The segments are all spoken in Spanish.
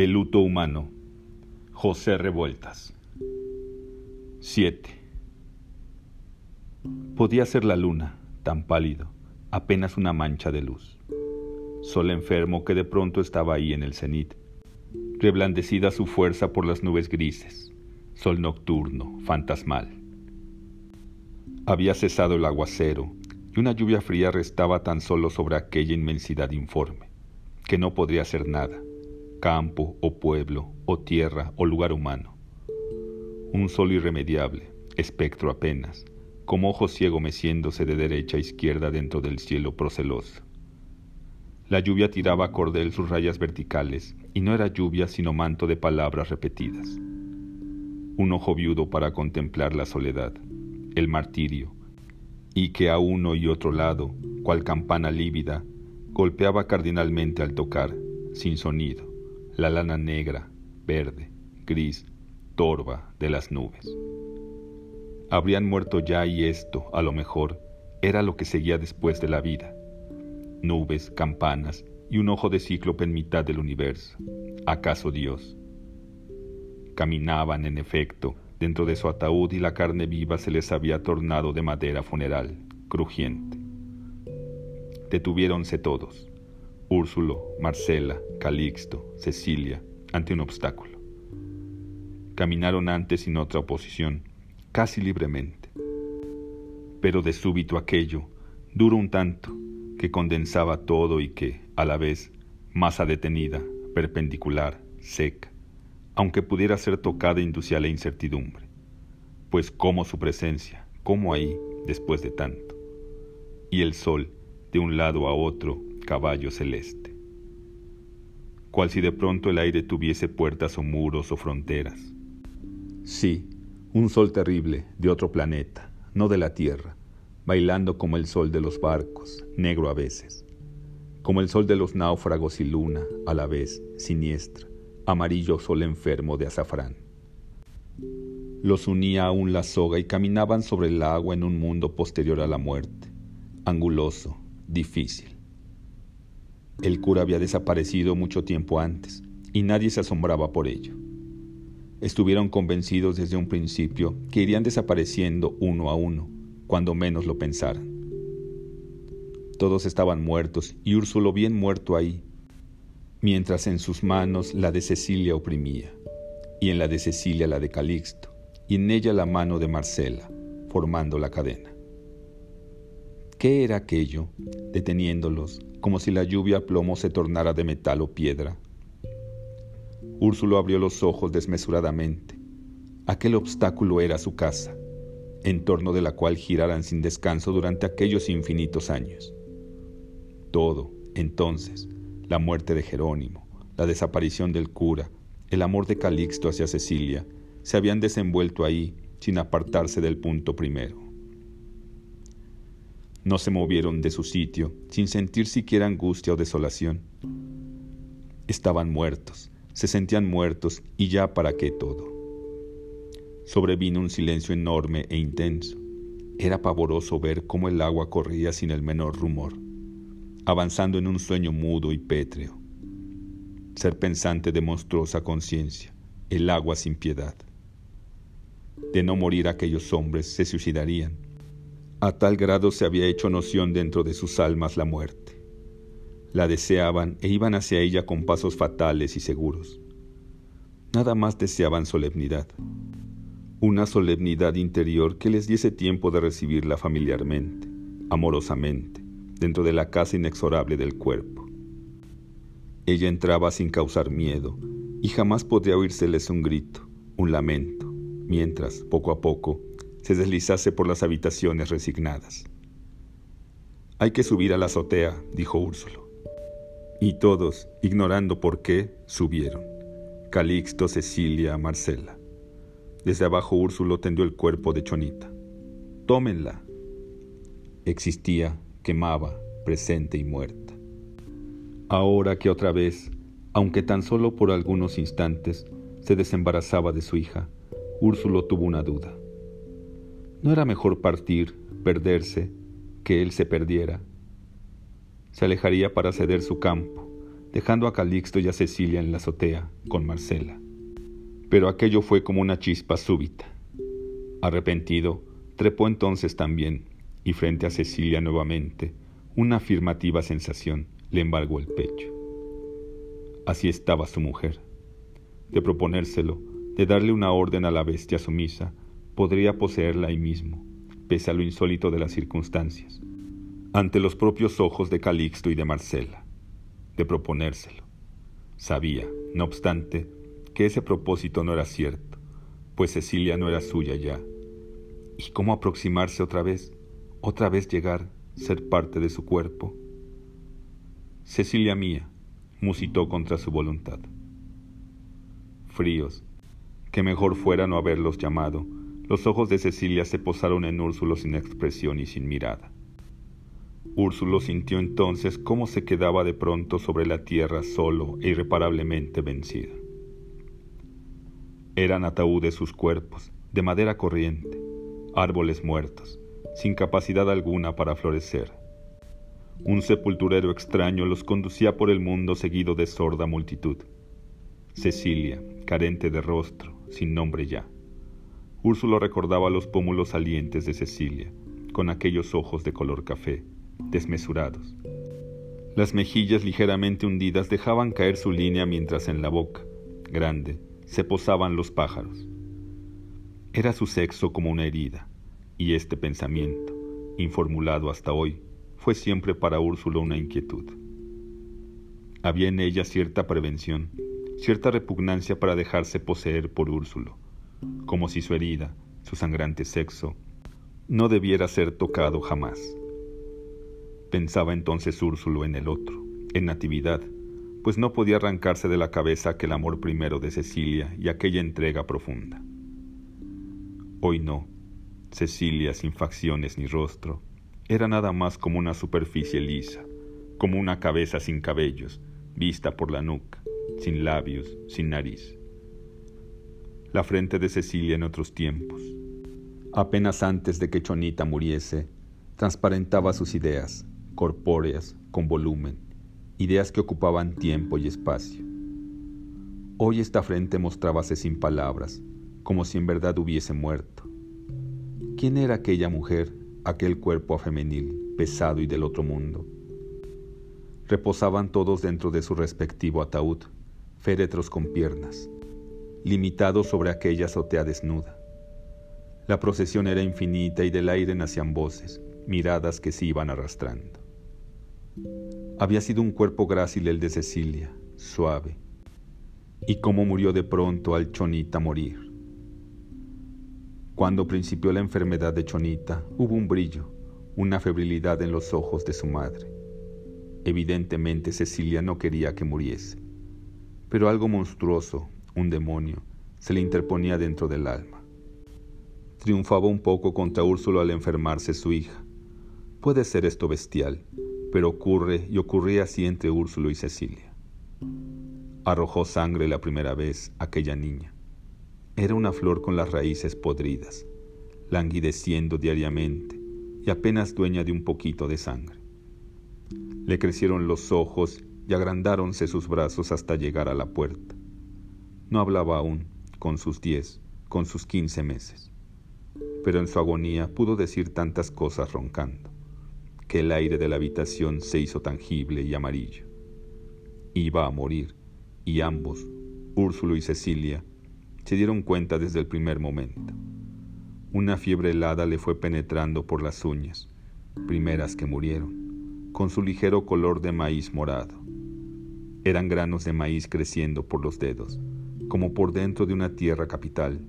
El luto humano. José Revueltas. 7. Podía ser la luna, tan pálido, apenas una mancha de luz. Sol enfermo que de pronto estaba ahí en el cenit, reblandecida su fuerza por las nubes grises. Sol nocturno, fantasmal. Había cesado el aguacero y una lluvia fría restaba tan solo sobre aquella inmensidad informe, que no podría hacer nada campo o pueblo o tierra o lugar humano. Un sol irremediable, espectro apenas, como ojo ciego meciéndose de derecha a izquierda dentro del cielo proceloso. La lluvia tiraba a cordel sus rayas verticales, y no era lluvia sino manto de palabras repetidas. Un ojo viudo para contemplar la soledad, el martirio, y que a uno y otro lado, cual campana lívida, golpeaba cardinalmente al tocar, sin sonido, la lana negra, verde, gris, torva de las nubes. Habrían muerto ya y esto, a lo mejor, era lo que seguía después de la vida. Nubes, campanas y un ojo de cíclope en mitad del universo. ¿Acaso Dios? Caminaban, en efecto, dentro de su ataúd y la carne viva se les había tornado de madera funeral, crujiente. Detuviéronse todos. Úrsulo, Marcela, Calixto, Cecilia, ante un obstáculo. Caminaron antes sin otra oposición, casi libremente. Pero de súbito aquello, duro un tanto, que condensaba todo y que, a la vez, masa detenida, perpendicular, seca, aunque pudiera ser tocada inducía la incertidumbre. Pues cómo su presencia, cómo ahí, después de tanto. Y el sol, de un lado a otro, caballo celeste. Cual si de pronto el aire tuviese puertas o muros o fronteras. Sí, un sol terrible de otro planeta, no de la Tierra, bailando como el sol de los barcos, negro a veces, como el sol de los náufragos y luna, a la vez, siniestra, amarillo sol enfermo de azafrán. Los unía aún la soga y caminaban sobre el agua en un mundo posterior a la muerte, anguloso, difícil. El cura había desaparecido mucho tiempo antes y nadie se asombraba por ello. Estuvieron convencidos desde un principio que irían desapareciendo uno a uno, cuando menos lo pensaran. Todos estaban muertos y Úrsulo bien muerto ahí, mientras en sus manos la de Cecilia oprimía, y en la de Cecilia la de Calixto, y en ella la mano de Marcela, formando la cadena. ¿Qué era aquello, deteniéndolos, como si la lluvia plomo se tornara de metal o piedra? Úrsulo abrió los ojos desmesuradamente. Aquel obstáculo era su casa, en torno de la cual giraran sin descanso durante aquellos infinitos años. Todo, entonces, la muerte de Jerónimo, la desaparición del cura, el amor de Calixto hacia Cecilia, se habían desenvuelto ahí sin apartarse del punto primero. No se movieron de su sitio sin sentir siquiera angustia o desolación. Estaban muertos, se sentían muertos y ya para qué todo. Sobrevino un silencio enorme e intenso. Era pavoroso ver cómo el agua corría sin el menor rumor, avanzando en un sueño mudo y pétreo. Ser pensante de monstruosa conciencia, el agua sin piedad. De no morir aquellos hombres se suicidarían a tal grado se había hecho noción dentro de sus almas la muerte. La deseaban e iban hacia ella con pasos fatales y seguros. Nada más deseaban solemnidad. Una solemnidad interior que les diese tiempo de recibirla familiarmente, amorosamente, dentro de la casa inexorable del cuerpo. Ella entraba sin causar miedo y jamás podría oírseles un grito, un lamento, mientras, poco a poco, se deslizase por las habitaciones resignadas. Hay que subir a la azotea, dijo Úrsulo. Y todos, ignorando por qué, subieron. Calixto, Cecilia, Marcela. Desde abajo Úrsulo tendió el cuerpo de Chonita. Tómenla. Existía, quemaba, presente y muerta. Ahora que otra vez, aunque tan solo por algunos instantes, se desembarazaba de su hija, Úrsulo tuvo una duda. ¿No era mejor partir, perderse, que él se perdiera? Se alejaría para ceder su campo, dejando a Calixto y a Cecilia en la azotea con Marcela. Pero aquello fue como una chispa súbita. Arrepentido, trepó entonces también, y frente a Cecilia nuevamente, una afirmativa sensación le embargó el pecho. Así estaba su mujer. De proponérselo, de darle una orden a la bestia sumisa, podría poseerla ahí mismo, pese a lo insólito de las circunstancias, ante los propios ojos de Calixto y de Marcela, de proponérselo. Sabía, no obstante, que ese propósito no era cierto, pues Cecilia no era suya ya. ¿Y cómo aproximarse otra vez? Otra vez llegar, ser parte de su cuerpo. Cecilia mía, musitó contra su voluntad. Fríos, que mejor fuera no haberlos llamado, los ojos de Cecilia se posaron en Úrsulo sin expresión y sin mirada. Úrsulo sintió entonces cómo se quedaba de pronto sobre la tierra solo e irreparablemente vencido. Eran ataúdes sus cuerpos, de madera corriente, árboles muertos, sin capacidad alguna para florecer. Un sepulturero extraño los conducía por el mundo seguido de sorda multitud. Cecilia, carente de rostro, sin nombre ya. Úrsulo recordaba los pómulos salientes de Cecilia, con aquellos ojos de color café, desmesurados. Las mejillas ligeramente hundidas dejaban caer su línea mientras en la boca, grande, se posaban los pájaros. Era su sexo como una herida, y este pensamiento, informulado hasta hoy, fue siempre para Úrsulo una inquietud. Había en ella cierta prevención, cierta repugnancia para dejarse poseer por Úrsulo como si su herida, su sangrante sexo, no debiera ser tocado jamás. Pensaba entonces Úrsulo en el otro, en Natividad, pues no podía arrancarse de la cabeza aquel amor primero de Cecilia y aquella entrega profunda. Hoy no, Cecilia sin facciones ni rostro, era nada más como una superficie lisa, como una cabeza sin cabellos, vista por la nuca, sin labios, sin nariz la frente de Cecilia en otros tiempos. Apenas antes de que Chonita muriese, transparentaba sus ideas, corpóreas, con volumen, ideas que ocupaban tiempo y espacio. Hoy esta frente mostrábase sin palabras, como si en verdad hubiese muerto. ¿Quién era aquella mujer, aquel cuerpo afemenil, pesado y del otro mundo? Reposaban todos dentro de su respectivo ataúd, féretros con piernas, limitado sobre aquella azotea desnuda. La procesión era infinita y del aire nacían voces, miradas que se iban arrastrando. Había sido un cuerpo grácil el de Cecilia, suave, y cómo murió de pronto al Chonita morir. Cuando principió la enfermedad de Chonita, hubo un brillo, una febrilidad en los ojos de su madre. Evidentemente Cecilia no quería que muriese, pero algo monstruoso, un demonio, se le interponía dentro del alma. Triunfaba un poco contra Úrsulo al enfermarse su hija. Puede ser esto bestial, pero ocurre y ocurría así entre Úrsulo y Cecilia. Arrojó sangre la primera vez aquella niña. Era una flor con las raíces podridas, languideciendo diariamente y apenas dueña de un poquito de sangre. Le crecieron los ojos y agrandáronse sus brazos hasta llegar a la puerta. No hablaba aún, con sus diez, con sus quince meses. Pero en su agonía pudo decir tantas cosas roncando, que el aire de la habitación se hizo tangible y amarillo. Iba a morir, y ambos, Úrsulo y Cecilia, se dieron cuenta desde el primer momento. Una fiebre helada le fue penetrando por las uñas, primeras que murieron, con su ligero color de maíz morado. Eran granos de maíz creciendo por los dedos como por dentro de una tierra capital,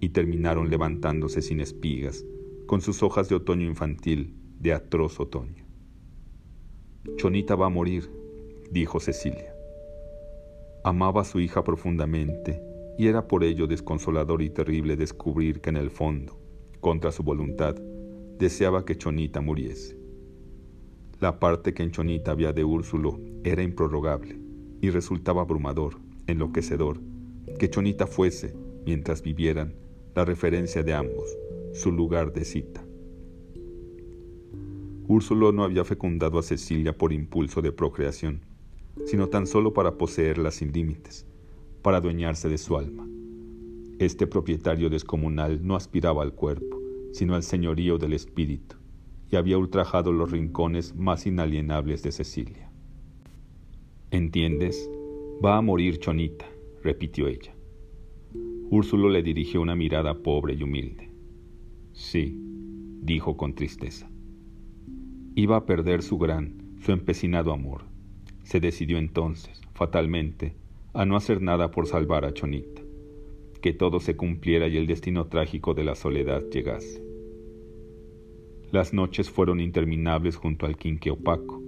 y terminaron levantándose sin espigas, con sus hojas de otoño infantil, de atroz otoño. Chonita va a morir, dijo Cecilia. Amaba a su hija profundamente, y era por ello desconsolador y terrible descubrir que en el fondo, contra su voluntad, deseaba que Chonita muriese. La parte que en Chonita había de Úrsulo era improrrogable y resultaba abrumador, enloquecedor, que Chonita fuese, mientras vivieran, la referencia de ambos, su lugar de cita. Úrsulo no había fecundado a Cecilia por impulso de procreación, sino tan solo para poseerla sin límites, para adueñarse de su alma. Este propietario descomunal no aspiraba al cuerpo, sino al señorío del espíritu, y había ultrajado los rincones más inalienables de Cecilia. ¿Entiendes? Va a morir Chonita, repitió ella. Úrsulo le dirigió una mirada pobre y humilde. Sí, dijo con tristeza. Iba a perder su gran, su empecinado amor. Se decidió entonces, fatalmente, a no hacer nada por salvar a Chonita, que todo se cumpliera y el destino trágico de la soledad llegase. Las noches fueron interminables junto al quinque opaco.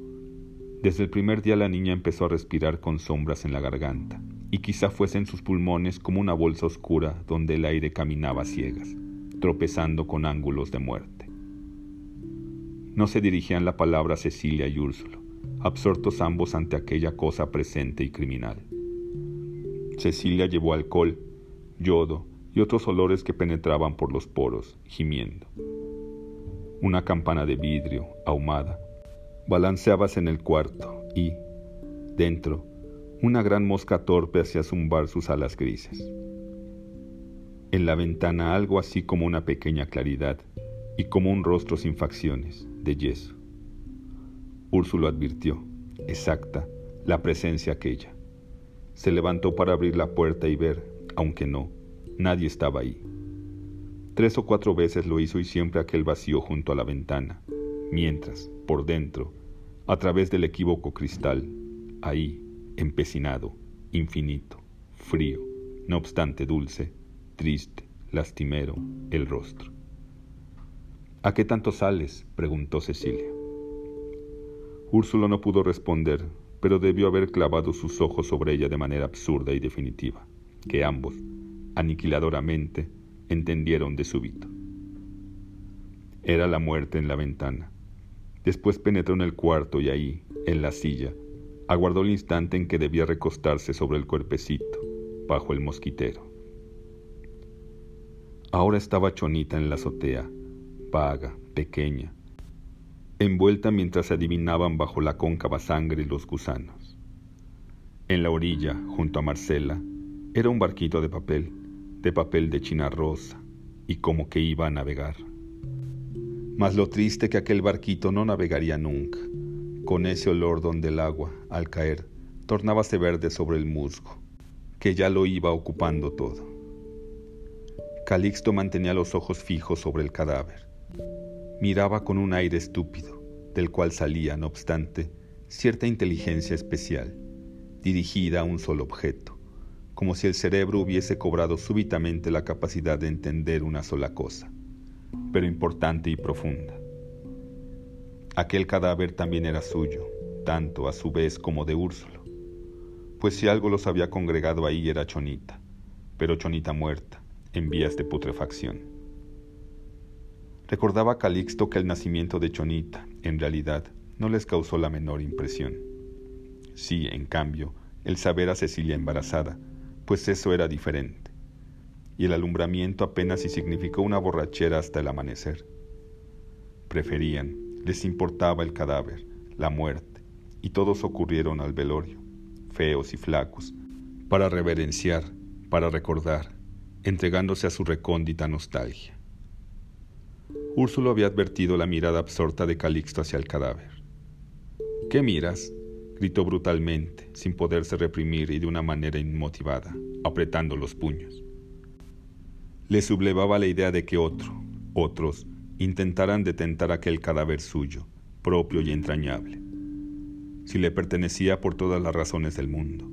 Desde el primer día la niña empezó a respirar con sombras en la garganta, y quizá fuesen sus pulmones como una bolsa oscura donde el aire caminaba a ciegas, tropezando con ángulos de muerte. No se dirigían la palabra a Cecilia y Úrsulo, absortos ambos ante aquella cosa presente y criminal. Cecilia llevó alcohol, yodo y otros olores que penetraban por los poros, gimiendo. Una campana de vidrio, ahumada, balanceábase en el cuarto y, dentro, una gran mosca torpe hacía zumbar sus alas grises. En la ventana algo así como una pequeña claridad y como un rostro sin facciones, de yeso. Úrsulo advirtió, exacta, la presencia aquella. Se levantó para abrir la puerta y ver, aunque no, nadie estaba ahí. Tres o cuatro veces lo hizo y siempre aquel vacío junto a la ventana, mientras, por dentro, a través del equívoco cristal, ahí, empecinado, infinito, frío, no obstante dulce, triste, lastimero, el rostro. ¿A qué tanto sales? preguntó Cecilia. Úrsulo no pudo responder, pero debió haber clavado sus ojos sobre ella de manera absurda y definitiva, que ambos, aniquiladoramente, entendieron de súbito. Era la muerte en la ventana. Después penetró en el cuarto y ahí, en la silla, aguardó el instante en que debía recostarse sobre el cuerpecito, bajo el mosquitero. Ahora estaba Chonita en la azotea, vaga, pequeña, envuelta mientras se adivinaban bajo la cóncava sangre los gusanos. En la orilla, junto a Marcela, era un barquito de papel, de papel de china rosa, y como que iba a navegar. Mas lo triste que aquel barquito no navegaría nunca, con ese olor donde el agua, al caer, tornábase verde sobre el musgo, que ya lo iba ocupando todo. Calixto mantenía los ojos fijos sobre el cadáver. Miraba con un aire estúpido, del cual salía, no obstante, cierta inteligencia especial, dirigida a un solo objeto como si el cerebro hubiese cobrado súbitamente la capacidad de entender una sola cosa, pero importante y profunda. Aquel cadáver también era suyo, tanto a su vez como de Úrsulo, pues si algo los había congregado ahí era Chonita, pero Chonita muerta, en vías de putrefacción. Recordaba Calixto que el nacimiento de Chonita, en realidad, no les causó la menor impresión. Sí, en cambio, el saber a Cecilia embarazada, pues eso era diferente. Y el alumbramiento apenas si significó una borrachera hasta el amanecer. Preferían, les importaba el cadáver, la muerte, y todos ocurrieron al velorio, feos y flacos, para reverenciar, para recordar, entregándose a su recóndita nostalgia. Úrsulo había advertido la mirada absorta de Calixto hacia el cadáver. ¿Qué miras? gritó brutalmente, sin poderse reprimir y de una manera inmotivada, apretando los puños. Le sublevaba la idea de que otro, otros, intentaran detentar aquel cadáver suyo, propio y entrañable. Si le pertenecía por todas las razones del mundo,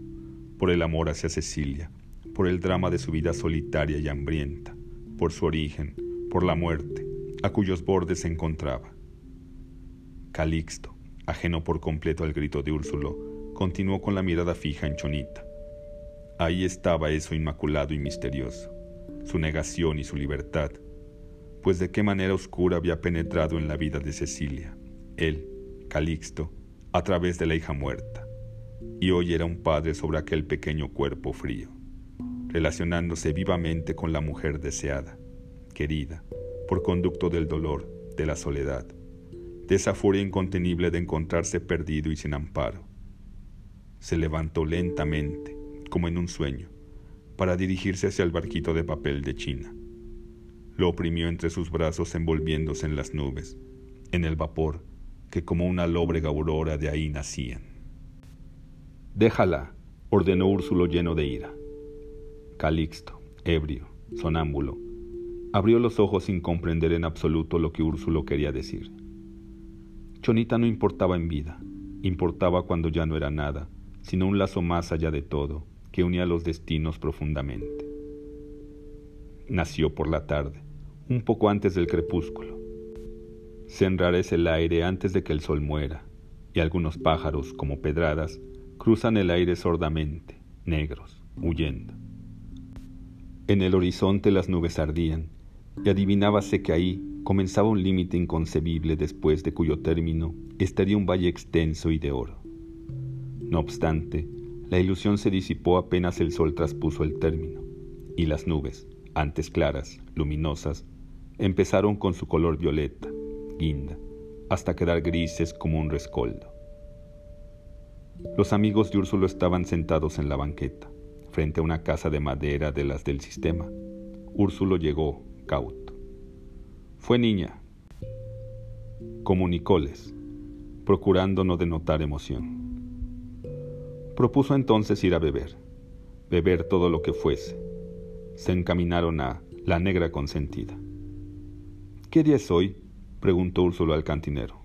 por el amor hacia Cecilia, por el drama de su vida solitaria y hambrienta, por su origen, por la muerte, a cuyos bordes se encontraba. Calixto, ajeno por completo al grito de Úrsulo, continuó con la mirada fija en Chonita. Ahí estaba eso inmaculado y misterioso, su negación y su libertad, pues de qué manera oscura había penetrado en la vida de Cecilia, él, Calixto, a través de la hija muerta, y hoy era un padre sobre aquel pequeño cuerpo frío, relacionándose vivamente con la mujer deseada, querida, por conducto del dolor, de la soledad de esa furia incontenible de encontrarse perdido y sin amparo. se levantó lentamente, como en un sueño, para dirigirse hacia el barquito de papel de China. Lo oprimió entre sus brazos envolviéndose en las nubes, en el vapor que como una lóbrega aurora de ahí nacían. Déjala, ordenó Úrsulo lleno de ira. Calixto, ebrio, sonámbulo, abrió los ojos sin comprender en absoluto lo que Úrsulo quería decir. Chonita no importaba en vida, importaba cuando ya no era nada, sino un lazo más allá de todo, que unía los destinos profundamente. Nació por la tarde, un poco antes del crepúsculo. Se enrarece el aire antes de que el sol muera, y algunos pájaros, como pedradas, cruzan el aire sordamente, negros, huyendo. En el horizonte las nubes ardían, y adivinábase que ahí comenzaba un límite inconcebible después de cuyo término estaría un valle extenso y de oro. No obstante, la ilusión se disipó apenas el sol traspuso el término, y las nubes, antes claras, luminosas, empezaron con su color violeta, guinda, hasta quedar grises como un rescoldo. Los amigos de Úrsulo estaban sentados en la banqueta, frente a una casa de madera de las del sistema. Úrsulo llegó, cauto. Fue niña. Comunicóles, procurando no denotar emoción. Propuso entonces ir a beber, beber todo lo que fuese. Se encaminaron a la negra consentida. ¿Qué día es hoy? preguntó Úrsulo al cantinero.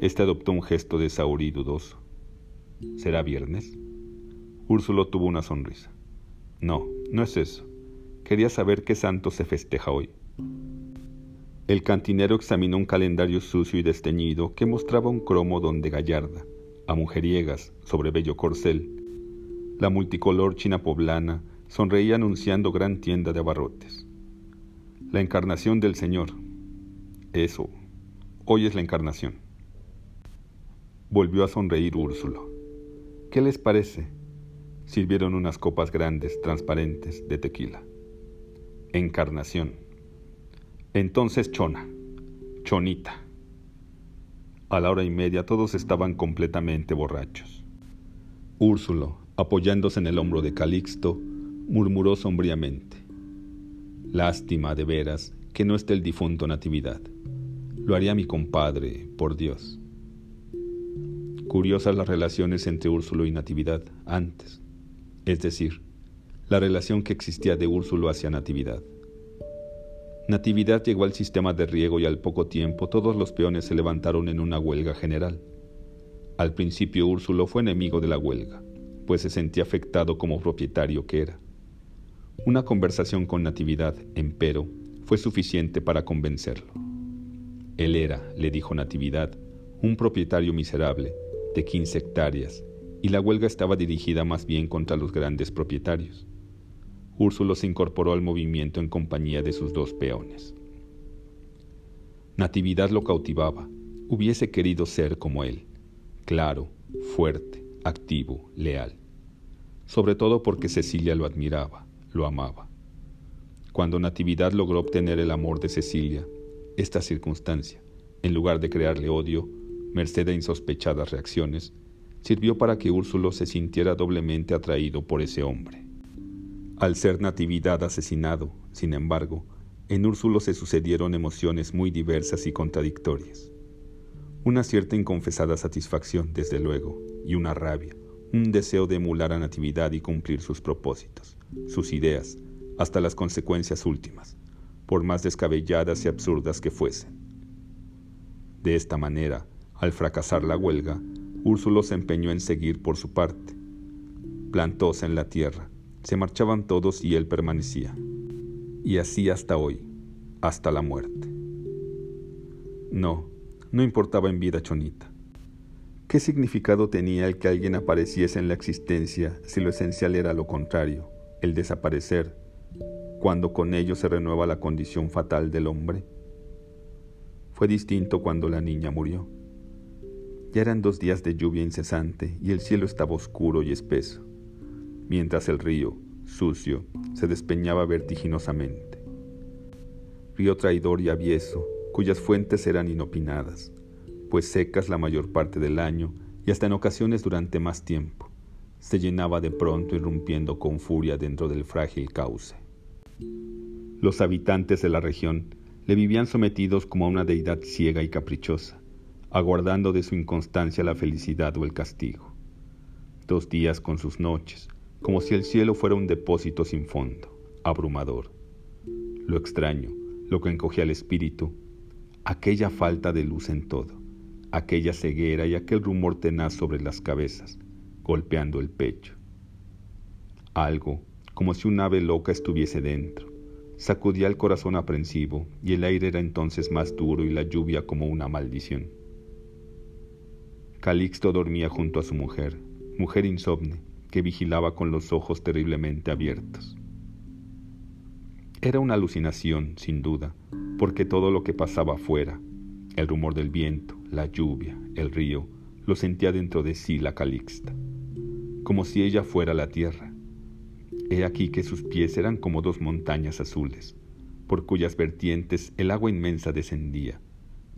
Este adoptó un gesto de y dudoso. ¿Será viernes? Úrsulo tuvo una sonrisa. No, no es eso. Quería saber qué santo se festeja hoy. El cantinero examinó un calendario sucio y desteñido que mostraba un cromo donde Gallarda, a mujeriegas sobre bello corcel. La multicolor china poblana sonreía anunciando gran tienda de abarrotes. La encarnación del Señor. Eso. Hoy es la encarnación. Volvió a sonreír Úrsulo. ¿Qué les parece? Sirvieron unas copas grandes, transparentes, de tequila. Encarnación. Entonces Chona. Chonita. A la hora y media todos estaban completamente borrachos. Úrsulo, apoyándose en el hombro de Calixto, murmuró sombríamente. Lástima, de veras, que no esté el difunto Natividad. Lo haría mi compadre, por Dios. Curiosas las relaciones entre Úrsulo y Natividad antes, es decir, la relación que existía de Úrsulo hacia Natividad. Natividad llegó al sistema de riego y al poco tiempo todos los peones se levantaron en una huelga general. Al principio Úrsulo fue enemigo de la huelga, pues se sentía afectado como propietario que era. Una conversación con Natividad, empero, fue suficiente para convencerlo. Él era, le dijo Natividad, un propietario miserable, de 15 hectáreas, y la huelga estaba dirigida más bien contra los grandes propietarios. Úrsulo se incorporó al movimiento en compañía de sus dos peones. Natividad lo cautivaba, hubiese querido ser como él, claro, fuerte, activo, leal, sobre todo porque Cecilia lo admiraba, lo amaba. Cuando Natividad logró obtener el amor de Cecilia, esta circunstancia, en lugar de crearle odio, merced a insospechadas reacciones, sirvió para que Úrsulo se sintiera doblemente atraído por ese hombre. Al ser Natividad asesinado, sin embargo, en Úrsulo se sucedieron emociones muy diversas y contradictorias. Una cierta inconfesada satisfacción, desde luego, y una rabia, un deseo de emular a Natividad y cumplir sus propósitos, sus ideas, hasta las consecuencias últimas, por más descabelladas y absurdas que fuesen. De esta manera, al fracasar la huelga, Úrsulo se empeñó en seguir por su parte. Plantóse en la tierra, se marchaban todos y él permanecía. Y así hasta hoy, hasta la muerte. No, no importaba en vida Chonita. ¿Qué significado tenía el que alguien apareciese en la existencia si lo esencial era lo contrario, el desaparecer, cuando con ello se renueva la condición fatal del hombre? Fue distinto cuando la niña murió. Ya eran dos días de lluvia incesante y el cielo estaba oscuro y espeso mientras el río, sucio, se despeñaba vertiginosamente. Río traidor y avieso, cuyas fuentes eran inopinadas, pues secas la mayor parte del año y hasta en ocasiones durante más tiempo, se llenaba de pronto irrumpiendo con furia dentro del frágil cauce. Los habitantes de la región le vivían sometidos como a una deidad ciega y caprichosa, aguardando de su inconstancia la felicidad o el castigo. Dos días con sus noches, como si el cielo fuera un depósito sin fondo, abrumador. Lo extraño, lo que encogía al espíritu, aquella falta de luz en todo, aquella ceguera y aquel rumor tenaz sobre las cabezas, golpeando el pecho. Algo, como si un ave loca estuviese dentro, sacudía el corazón aprensivo y el aire era entonces más duro y la lluvia como una maldición. Calixto dormía junto a su mujer, mujer insomne, que vigilaba con los ojos terriblemente abiertos. Era una alucinación, sin duda, porque todo lo que pasaba afuera, el rumor del viento, la lluvia, el río, lo sentía dentro de sí la Calixta, como si ella fuera la tierra. He aquí que sus pies eran como dos montañas azules, por cuyas vertientes el agua inmensa descendía,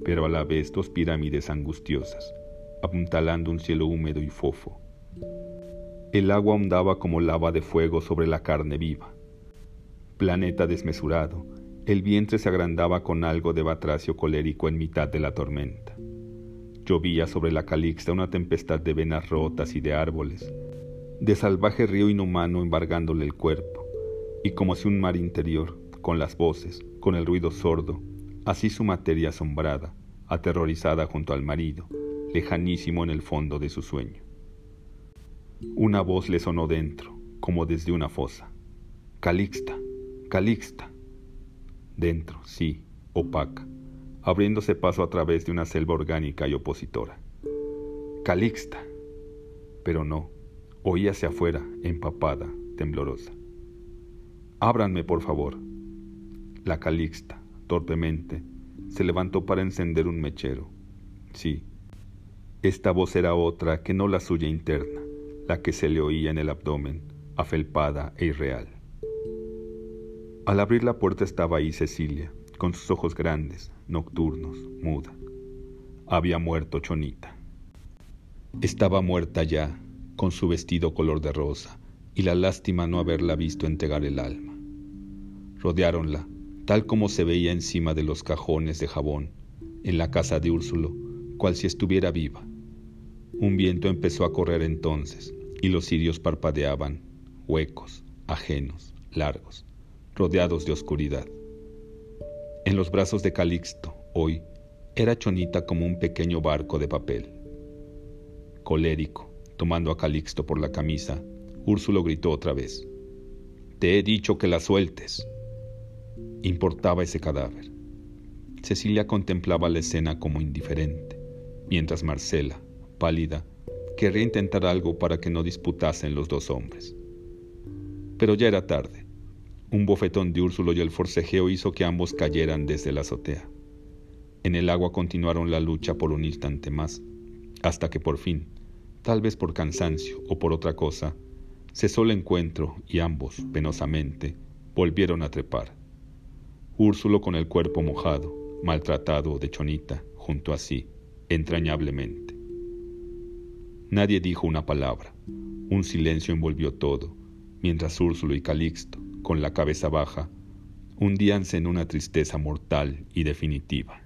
pero a la vez dos pirámides angustiosas, apuntalando un cielo húmedo y fofo. El agua ondaba como lava de fuego sobre la carne viva, planeta desmesurado, el vientre se agrandaba con algo de batracio colérico en mitad de la tormenta. Llovía sobre la calixta una tempestad de venas rotas y de árboles, de salvaje río inhumano embargándole el cuerpo, y como si un mar interior, con las voces, con el ruido sordo, así su materia asombrada, aterrorizada junto al marido, lejanísimo en el fondo de su sueño. Una voz le sonó dentro, como desde una fosa. Calixta, Calixta. Dentro, sí, opaca, abriéndose paso a través de una selva orgánica y opositora. Calixta. Pero no, oíase afuera, empapada, temblorosa. Ábranme, por favor. La Calixta, torpemente, se levantó para encender un mechero. Sí, esta voz era otra que no la suya interna, la que se le oía en el abdomen, afelpada e irreal. Al abrir la puerta estaba ahí Cecilia, con sus ojos grandes, nocturnos, muda. Había muerto Chonita. Estaba muerta ya, con su vestido color de rosa, y la lástima no haberla visto entregar el alma. Rodeáronla, tal como se veía encima de los cajones de jabón, en la casa de Úrsulo, cual si estuviera viva. Un viento empezó a correr entonces, y los cirios parpadeaban, huecos, ajenos, largos rodeados de oscuridad. En los brazos de Calixto, hoy, era Chonita como un pequeño barco de papel. Colérico, tomando a Calixto por la camisa, Úrsulo gritó otra vez. Te he dicho que la sueltes. Importaba ese cadáver. Cecilia contemplaba la escena como indiferente, mientras Marcela, pálida, querría intentar algo para que no disputasen los dos hombres. Pero ya era tarde. Un bofetón de Úrsulo y el forcejeo hizo que ambos cayeran desde la azotea. En el agua continuaron la lucha por un instante más, hasta que por fin, tal vez por cansancio o por otra cosa, cesó el encuentro y ambos, penosamente, volvieron a trepar. Úrsulo con el cuerpo mojado, maltratado de chonita, junto a sí, entrañablemente. Nadie dijo una palabra. Un silencio envolvió todo, mientras Úrsulo y Calixto, con la cabeza baja, hundíanse en una tristeza mortal y definitiva.